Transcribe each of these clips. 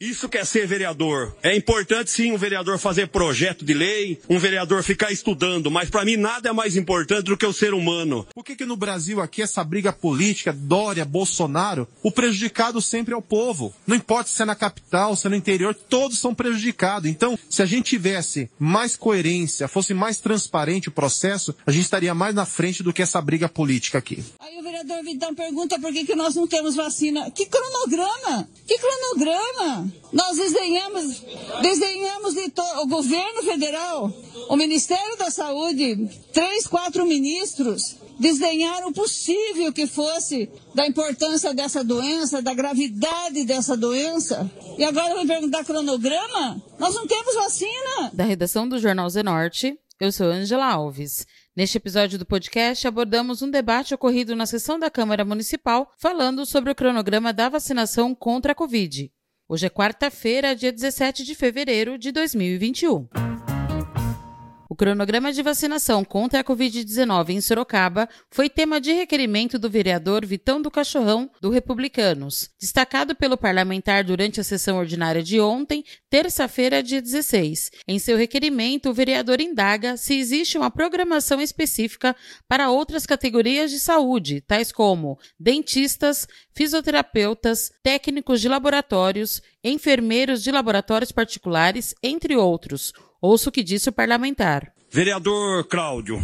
Isso quer ser vereador. É importante sim um vereador fazer projeto de lei, um vereador ficar estudando, mas para mim nada é mais importante do que o ser humano. Por que que no Brasil aqui essa briga política, Dória, Bolsonaro, o prejudicado sempre é o povo. Não importa se é na capital, se é no interior, todos são prejudicados. Então, se a gente tivesse mais coerência, fosse mais transparente o processo, a gente estaria mais na frente do que essa briga política aqui. Aí o vereador Vitão pergunta por que, que nós não temos vacina. Que cronograma? Que cronograma? Nós desenhamos, desenhamos de o governo federal, o Ministério da Saúde, três, quatro ministros desdenharam o possível que fosse da importância dessa doença, da gravidade dessa doença. E agora vem perguntar cronograma? Nós não temos vacina. Da redação do Jornal Zenorte, eu sou Angela Alves. Neste episódio do podcast, abordamos um debate ocorrido na sessão da Câmara Municipal falando sobre o cronograma da vacinação contra a Covid. Hoje é quarta-feira, dia 17 de fevereiro de 2021. Cronograma de vacinação contra a Covid-19 em Sorocaba foi tema de requerimento do vereador Vitão do Cachorrão, do Republicanos, destacado pelo parlamentar durante a sessão ordinária de ontem, terça-feira, dia 16. Em seu requerimento, o vereador indaga se existe uma programação específica para outras categorias de saúde, tais como dentistas, fisioterapeutas, técnicos de laboratórios, enfermeiros de laboratórios particulares, entre outros Ouça o que disse o parlamentar. Vereador Cláudio,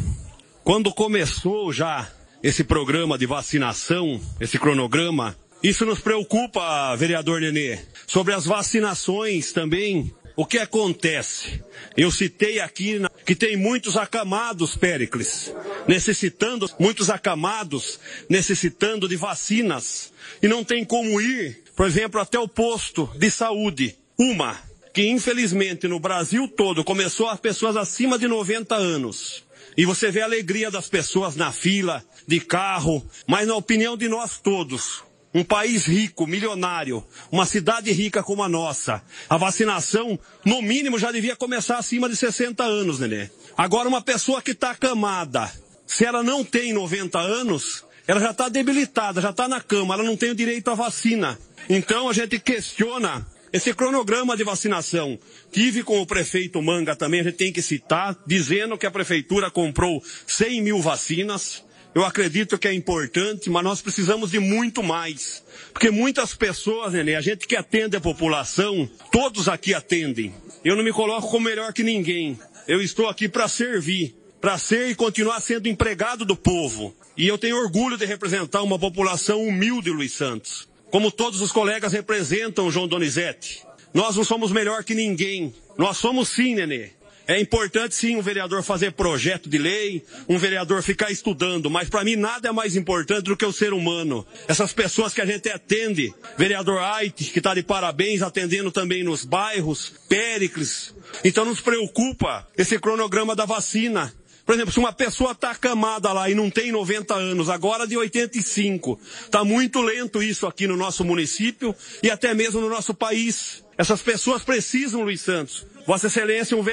quando começou já esse programa de vacinação, esse cronograma, isso nos preocupa, vereador Nenê. Sobre as vacinações também, o que acontece? Eu citei aqui que tem muitos acamados, Péricles, necessitando, muitos acamados, necessitando de vacinas, e não tem como ir, por exemplo, até o posto de saúde. Uma, que infelizmente no Brasil todo começou as pessoas acima de 90 anos. E você vê a alegria das pessoas na fila, de carro, mas na opinião de nós todos, um país rico, milionário, uma cidade rica como a nossa, a vacinação, no mínimo, já devia começar acima de 60 anos, Nenê. Agora, uma pessoa que está acamada, se ela não tem 90 anos, ela já está debilitada, já está na cama, ela não tem o direito à vacina. Então a gente questiona esse cronograma de vacinação, tive com o prefeito Manga também, a gente tem que citar, dizendo que a prefeitura comprou 100 mil vacinas. Eu acredito que é importante, mas nós precisamos de muito mais. Porque muitas pessoas, Nenê, a gente que atende a população, todos aqui atendem. Eu não me coloco como melhor que ninguém. Eu estou aqui para servir, para ser e continuar sendo empregado do povo. E eu tenho orgulho de representar uma população humilde, Luiz Santos como todos os colegas representam João Donizete. Nós não somos melhor que ninguém. Nós somos sim, Nenê. É importante sim um vereador fazer projeto de lei, um vereador ficar estudando, mas para mim nada é mais importante do que o ser humano. Essas pessoas que a gente atende, vereador Ait, que está de parabéns, atendendo também nos bairros, Péricles. Então nos preocupa esse cronograma da vacina. Por exemplo, se uma pessoa está acamada lá e não tem 90 anos, agora de 85, está muito lento isso aqui no nosso município e até mesmo no nosso país. Essas pessoas precisam, Luiz Santos. Vossa Excelência, um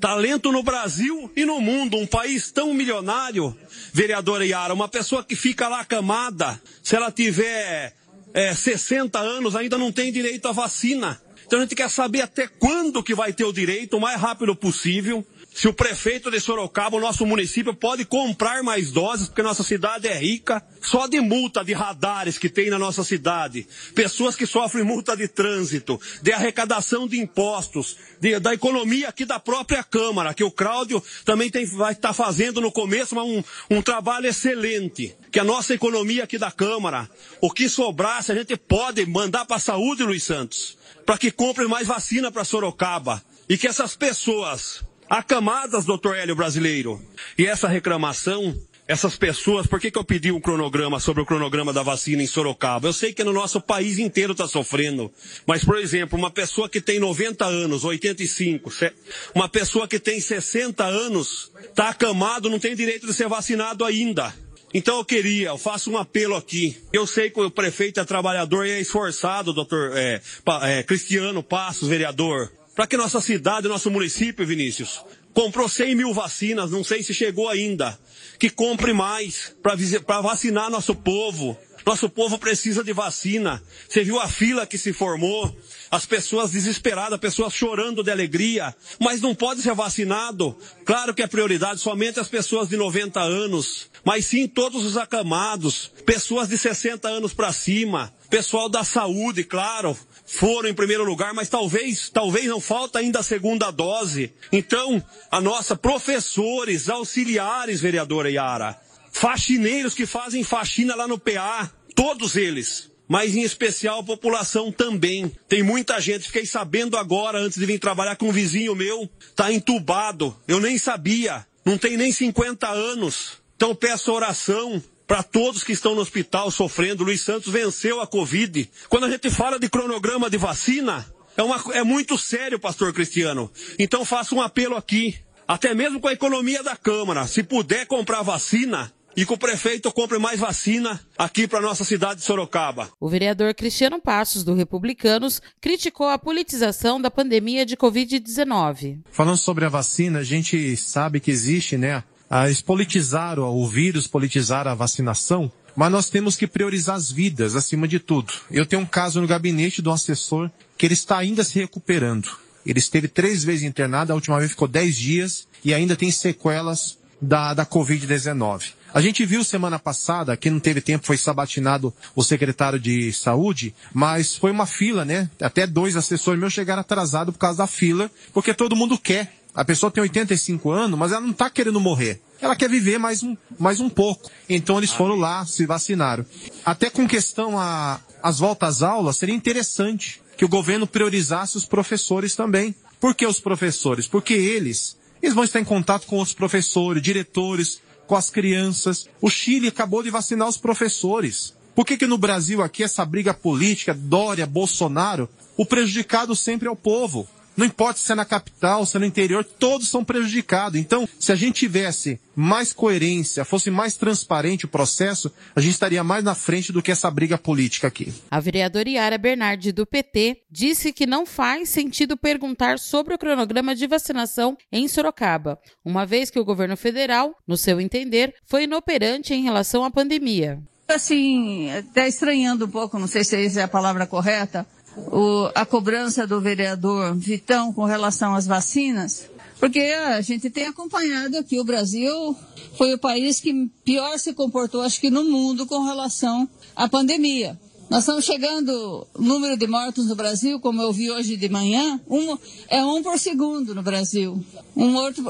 talento no Brasil e no mundo, um país tão milionário, vereadora Yara, uma pessoa que fica lá acamada, se ela tiver é, 60 anos, ainda não tem direito à vacina. Então a gente quer saber até quando que vai ter o direito, o mais rápido possível se o prefeito de Sorocaba, o nosso município, pode comprar mais doses, porque nossa cidade é rica, só de multa de radares que tem na nossa cidade, pessoas que sofrem multa de trânsito, de arrecadação de impostos, de, da economia aqui da própria Câmara, que o Cláudio também tem, vai estar tá fazendo no começo mas um, um trabalho excelente, que a nossa economia aqui da Câmara, o que sobrasse, a gente pode mandar para a saúde, Luiz Santos, para que compre mais vacina para Sorocaba, e que essas pessoas Há camadas, doutor Hélio Brasileiro. E essa reclamação, essas pessoas, por que, que eu pedi um cronograma sobre o cronograma da vacina em Sorocaba? Eu sei que no nosso país inteiro está sofrendo. Mas, por exemplo, uma pessoa que tem 90 anos, 85, uma pessoa que tem 60 anos, está acamado, não tem direito de ser vacinado ainda. Então eu queria, eu faço um apelo aqui. Eu sei que o prefeito é trabalhador e é esforçado, doutor é, é, Cristiano Passos, vereador, para que nossa cidade, nosso município, Vinícius, comprou 100 mil vacinas, não sei se chegou ainda, que compre mais para vacinar nosso povo. Nosso povo precisa de vacina. Você viu a fila que se formou? As pessoas desesperadas, pessoas chorando de alegria, mas não pode ser vacinado. Claro que é prioridade somente as pessoas de 90 anos, mas sim todos os acamados, pessoas de 60 anos para cima, pessoal da saúde, claro, foram em primeiro lugar, mas talvez, talvez não falta ainda a segunda dose. Então, a nossa professores, auxiliares, vereadora Yara, faxineiros que fazem faxina lá no PA, todos eles, mas em especial a população também. Tem muita gente, fiquei sabendo agora, antes de vir trabalhar com um vizinho meu, tá entubado. Eu nem sabia, não tem nem 50 anos. Então peço oração para todos que estão no hospital sofrendo. Luiz Santos venceu a Covid. Quando a gente fala de cronograma de vacina, é, uma, é muito sério, pastor Cristiano. Então faço um apelo aqui, até mesmo com a economia da Câmara, se puder comprar vacina, e que o prefeito compre mais vacina aqui para nossa cidade de Sorocaba. O vereador Cristiano Passos, do Republicanos, criticou a politização da pandemia de Covid-19. Falando sobre a vacina, a gente sabe que existe, né? Eles politizaram o vírus, politizaram a vacinação, mas nós temos que priorizar as vidas acima de tudo. Eu tenho um caso no gabinete do assessor que ele está ainda se recuperando. Ele esteve três vezes internado, a última vez ficou dez dias e ainda tem sequelas da, da Covid-19. A gente viu semana passada, que não teve tempo, foi sabatinado o secretário de saúde, mas foi uma fila, né? Até dois assessores meus chegaram atrasados por causa da fila, porque todo mundo quer. A pessoa tem 85 anos, mas ela não está querendo morrer. Ela quer viver mais um, mais um pouco. Então eles foram lá, se vacinaram. Até com questão a, as voltas às aulas, seria interessante que o governo priorizasse os professores também. Por que os professores? Porque eles, eles vão estar em contato com os professores, diretores, com as crianças. O Chile acabou de vacinar os professores. Por que que no Brasil aqui essa briga política, Dória, Bolsonaro, o prejudicado sempre é o povo? Não importa se é na capital, se é no interior, todos são prejudicados. Então, se a gente tivesse mais coerência, fosse mais transparente o processo, a gente estaria mais na frente do que essa briga política aqui. A vereadora Yara Bernardi, do PT, disse que não faz sentido perguntar sobre o cronograma de vacinação em Sorocaba, uma vez que o governo federal, no seu entender, foi inoperante em relação à pandemia. Assim, até estranhando um pouco, não sei se essa é a palavra correta, o, a cobrança do vereador Vitão com relação às vacinas, porque a gente tem acompanhado aqui o Brasil foi o país que pior se comportou, acho que no mundo, com relação à pandemia. Nós estamos chegando, o número de mortos no Brasil, como eu vi hoje de manhã, um, é um por segundo no Brasil. Um morto,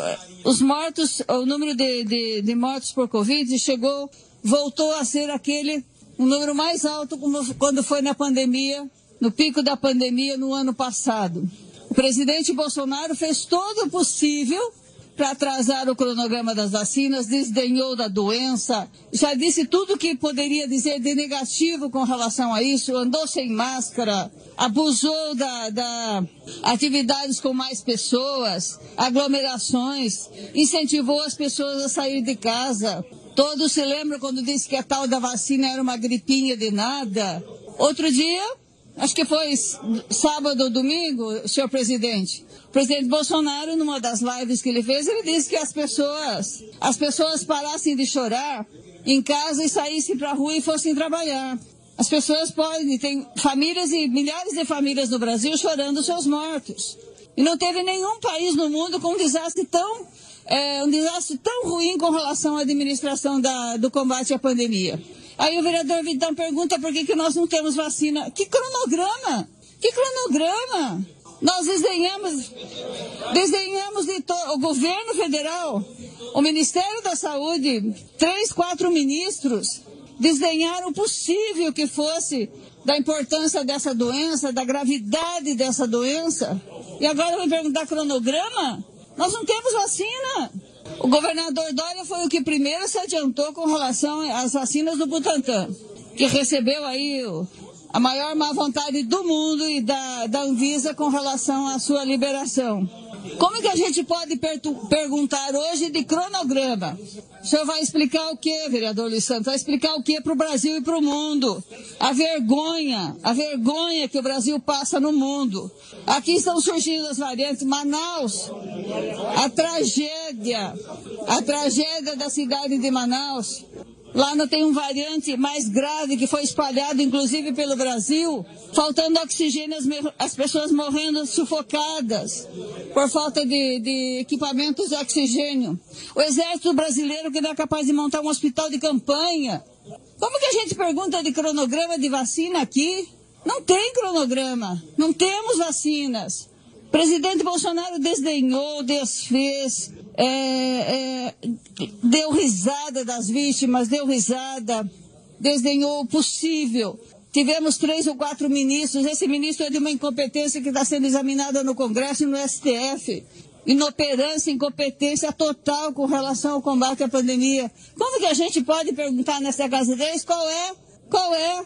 os mortos, o número de, de, de mortos por Covid chegou, voltou a ser aquele, um número mais alto como quando foi na pandemia no pico da pandemia no ano passado. O presidente Bolsonaro fez todo o possível para atrasar o cronograma das vacinas, desdenhou da doença, já disse tudo que poderia dizer de negativo com relação a isso, andou sem máscara, abusou da, da atividades com mais pessoas, aglomerações, incentivou as pessoas a sair de casa. Todos se lembram quando disse que a tal da vacina era uma gripinha de nada. Outro dia, acho que foi sábado ou domingo, senhor presidente. O presidente Bolsonaro, numa das lives que ele fez, ele disse que as pessoas, as pessoas parassem de chorar em casa e saíssem para a rua e fossem trabalhar. As pessoas podem, tem famílias e milhares de famílias no Brasil chorando seus mortos. E não teve nenhum país no mundo com um desastre tão, é, um desastre tão ruim com relação à administração da, do combate à pandemia. Aí o vereador Vitão pergunta por que, que nós não temos vacina. Que cronograma? Que cronograma? Nós desenhamos, desenhamos de o governo federal, o Ministério da Saúde, três, quatro ministros, desenharam o possível que fosse da importância dessa doença, da gravidade dessa doença. E agora vai perguntar cronograma? Nós não temos vacina. O governador Dória foi o que primeiro se adiantou com relação às vacinas do Butantan, que recebeu aí a maior má vontade do mundo e da, da Anvisa com relação à sua liberação. Como que a gente pode perguntar hoje de cronograma? O senhor vai explicar o que, vereador Luiz Santos? Vai explicar o que para o Brasil e para o mundo? A vergonha, a vergonha que o Brasil passa no mundo. Aqui estão surgindo as variantes. Manaus, a tragédia, a tragédia da cidade de Manaus. Lá não tem um variante mais grave que foi espalhado, inclusive, pelo Brasil, faltando oxigênio, as, as pessoas morrendo sufocadas por falta de, de, equipamentos de oxigênio. O exército brasileiro que não é capaz de montar um hospital de campanha. Como que a gente pergunta de cronograma de vacina aqui? Não tem cronograma, não temos vacinas. Presidente Bolsonaro desdenhou, desfez, é, é, deu risada das vítimas, deu risada, desdenhou o possível. Tivemos três ou quatro ministros. Esse ministro é de uma incompetência que está sendo examinada no Congresso e no STF. Inoperância, incompetência total com relação ao combate à pandemia. Como que a gente pode perguntar nessa casa deles qual é, qual é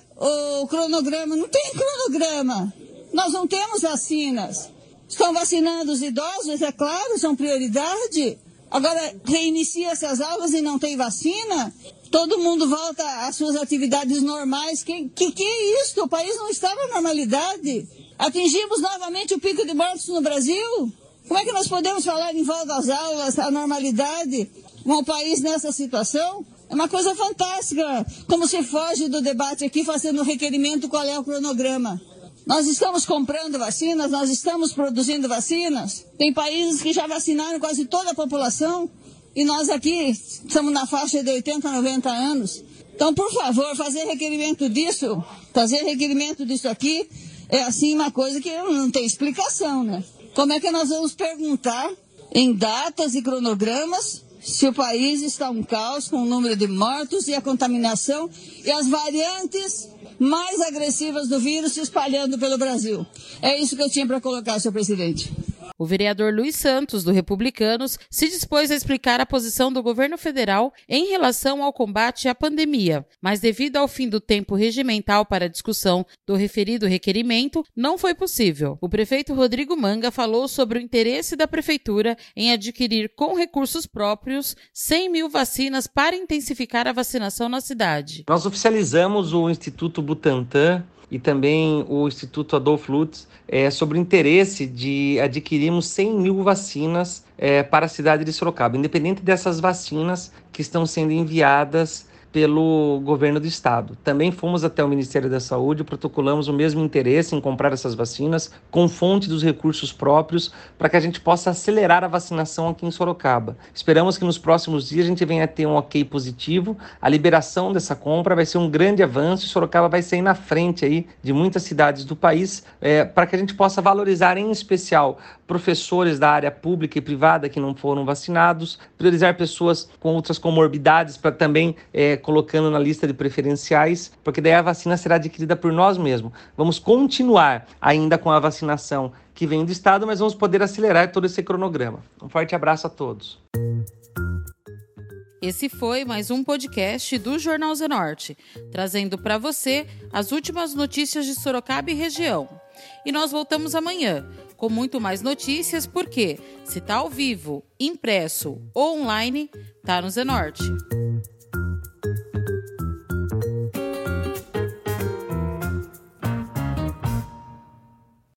o cronograma? Não tem cronograma. Nós não temos vacinas. Estão vacinando os idosos, é claro, são prioridade. Agora, reinicia essas aulas e não tem vacina? Todo mundo volta às suas atividades normais. Que, que, que é isso? O país não está na normalidade. Atingimos novamente o pico de mortos no Brasil? Como é que nós podemos falar em volta às aulas, à normalidade, com o país nessa situação? É uma coisa fantástica. Como se foge do debate aqui, fazendo requerimento qual é o cronograma. Nós estamos comprando vacinas, nós estamos produzindo vacinas. Tem países que já vacinaram quase toda a população e nós aqui estamos na faixa de 80, 90 anos. Então, por favor, fazer requerimento disso, fazer requerimento disso aqui, é assim uma coisa que não tem explicação, né? Como é que nós vamos perguntar em datas e cronogramas se o país está um caos com o número de mortos e a contaminação e as variantes mais agressivas do vírus se espalhando pelo Brasil. É isso que eu tinha para colocar, senhor presidente. O vereador Luiz Santos, do Republicanos, se dispôs a explicar a posição do governo federal em relação ao combate à pandemia, mas devido ao fim do tempo regimental para a discussão do referido requerimento, não foi possível. O prefeito Rodrigo Manga falou sobre o interesse da prefeitura em adquirir com recursos próprios 100 mil vacinas para intensificar a vacinação na cidade. Nós oficializamos o Instituto Butantan e também o Instituto Adolf Lutz é, sobre o interesse de adquirirmos 100 mil vacinas é, para a cidade de Sorocaba, independente dessas vacinas que estão sendo enviadas pelo governo do estado. Também fomos até o Ministério da Saúde, protocolamos o mesmo interesse em comprar essas vacinas com fonte dos recursos próprios para que a gente possa acelerar a vacinação aqui em Sorocaba. Esperamos que nos próximos dias a gente venha a ter um ok positivo. A liberação dessa compra vai ser um grande avanço e Sorocaba vai sair na frente aí de muitas cidades do país é, para que a gente possa valorizar em especial professores da área pública e privada que não foram vacinados, priorizar pessoas com outras comorbidades para também é, colocando na lista de preferenciais, porque daí a vacina será adquirida por nós mesmos. Vamos continuar ainda com a vacinação que vem do Estado, mas vamos poder acelerar todo esse cronograma. Um forte abraço a todos. Esse foi mais um podcast do Jornal Zenorte, trazendo para você as últimas notícias de Sorocaba e região. E nós voltamos amanhã com muito mais notícias, porque se tá ao vivo, impresso ou online, tá no Zenorte.